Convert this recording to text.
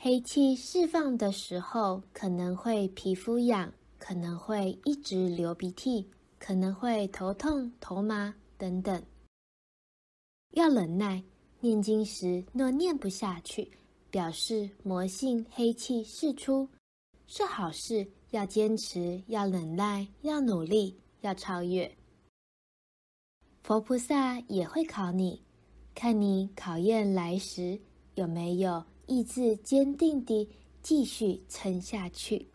黑气释放的时候，可能会皮肤痒，可能会一直流鼻涕，可能会头痛、头麻等等。要忍耐，念经时若念不下去，表示魔性黑气释出，是好事。要坚持，要忍耐，要努力，要超越。佛菩萨也会考你，看你考验来时有没有意志坚定地继续撑下去。